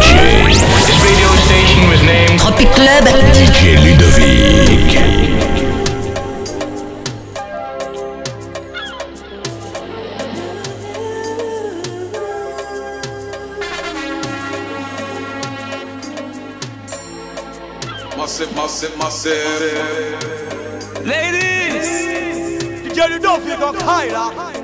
DJ. This radio station was named Tropic Club. DJ Ludovick. Massive, massive, massive. Ladies, the girl you don't feel go higher.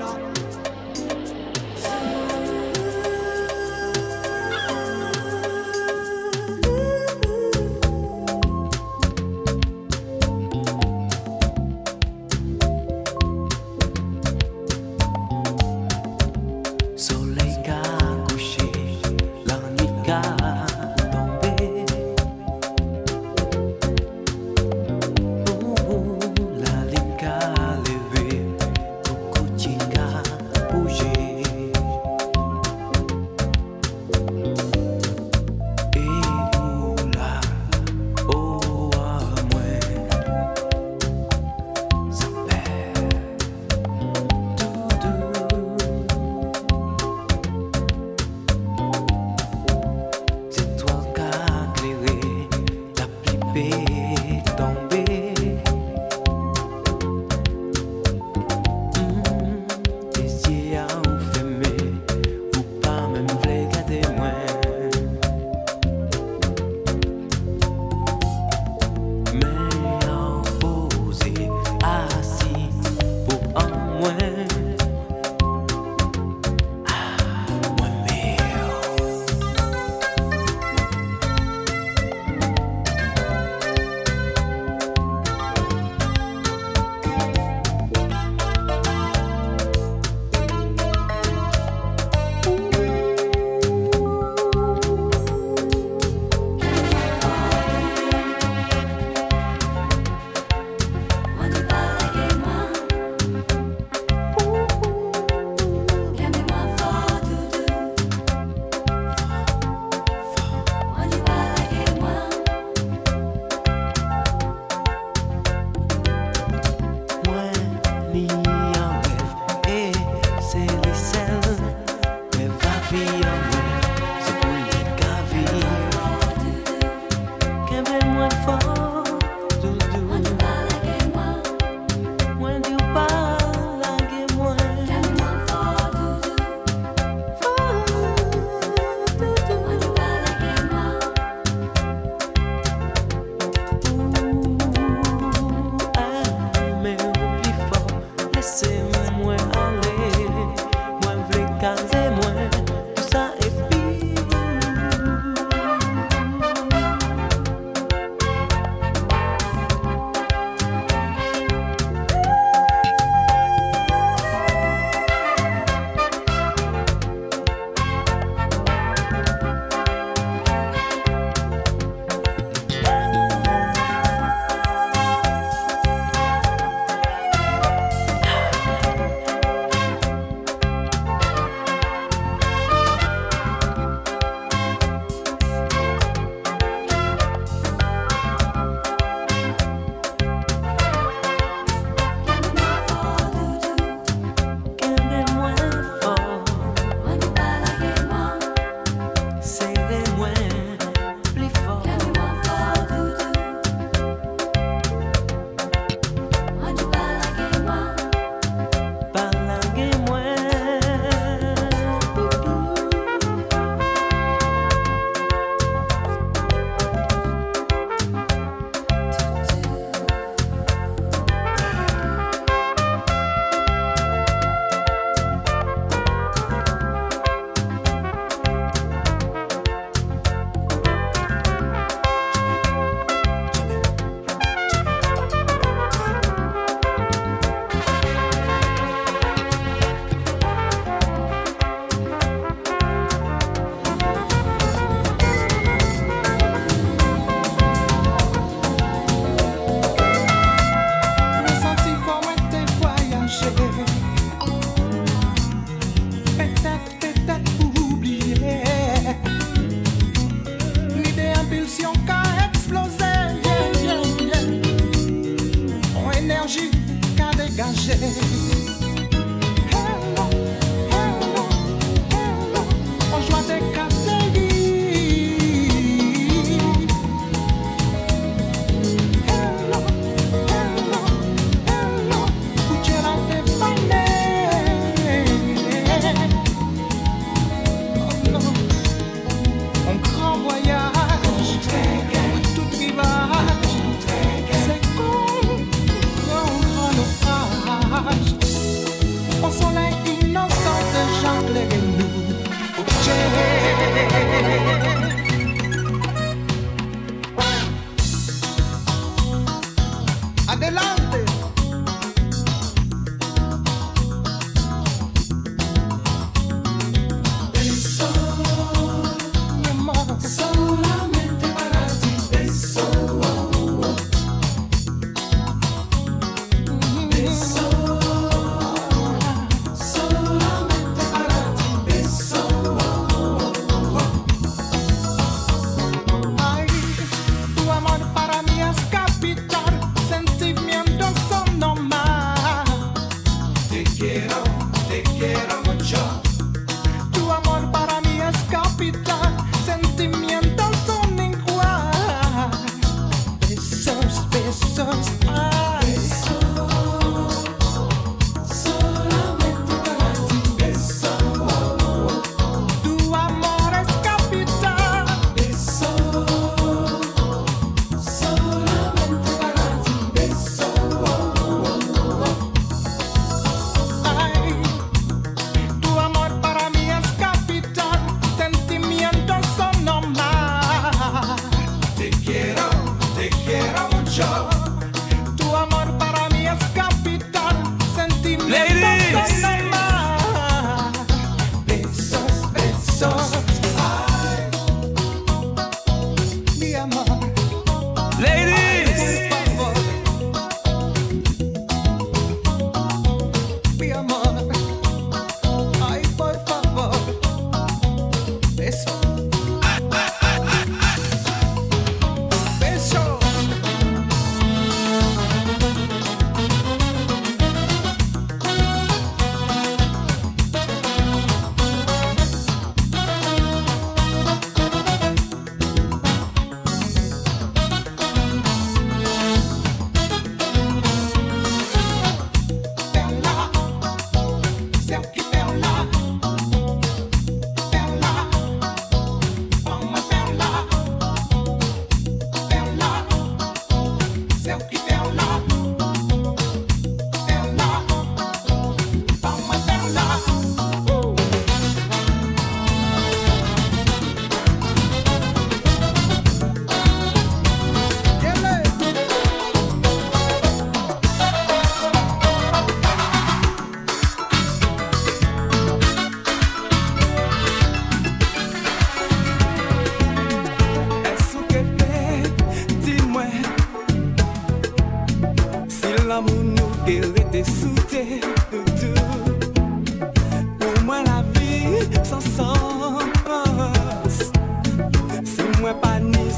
cause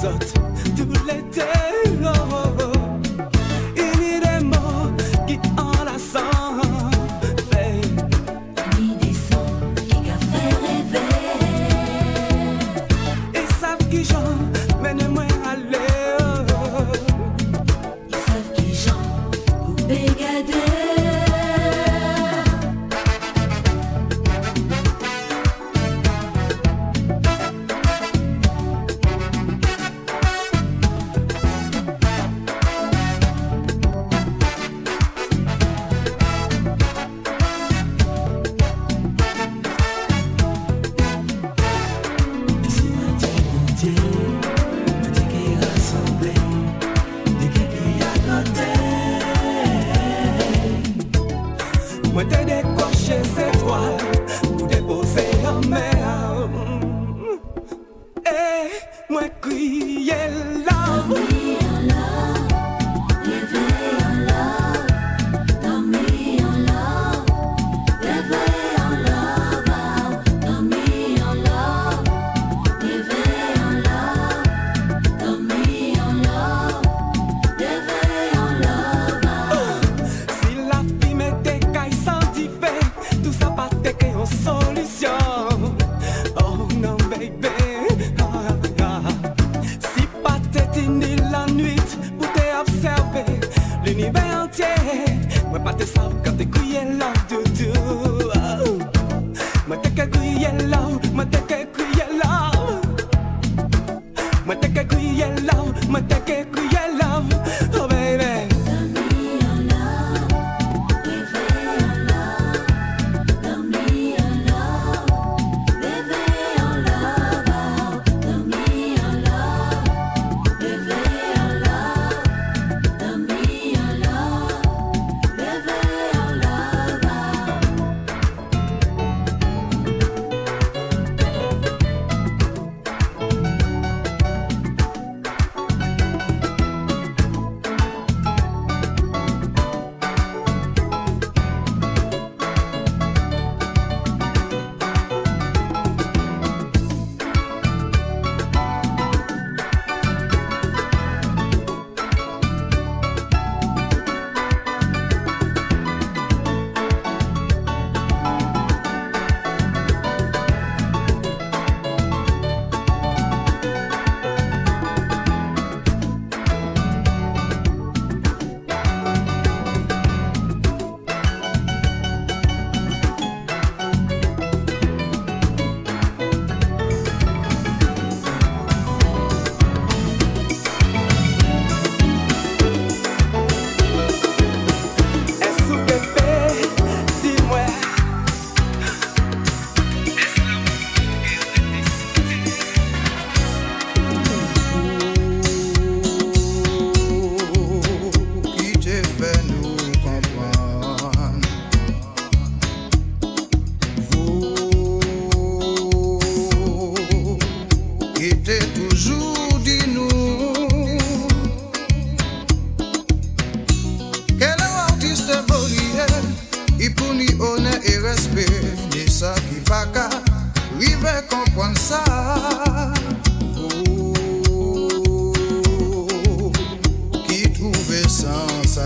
Exote Mata que cuya lao, mata que Yellow, lao, mata que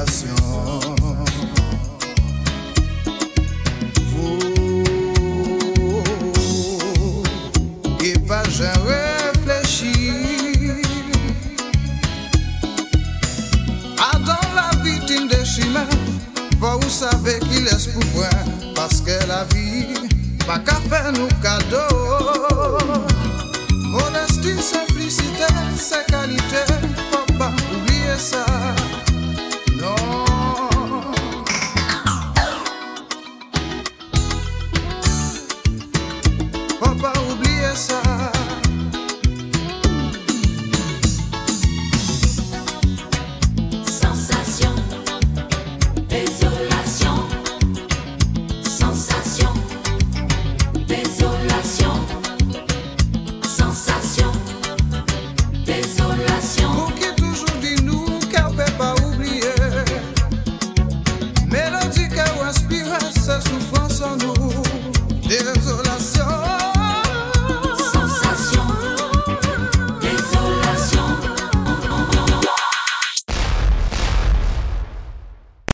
sensación.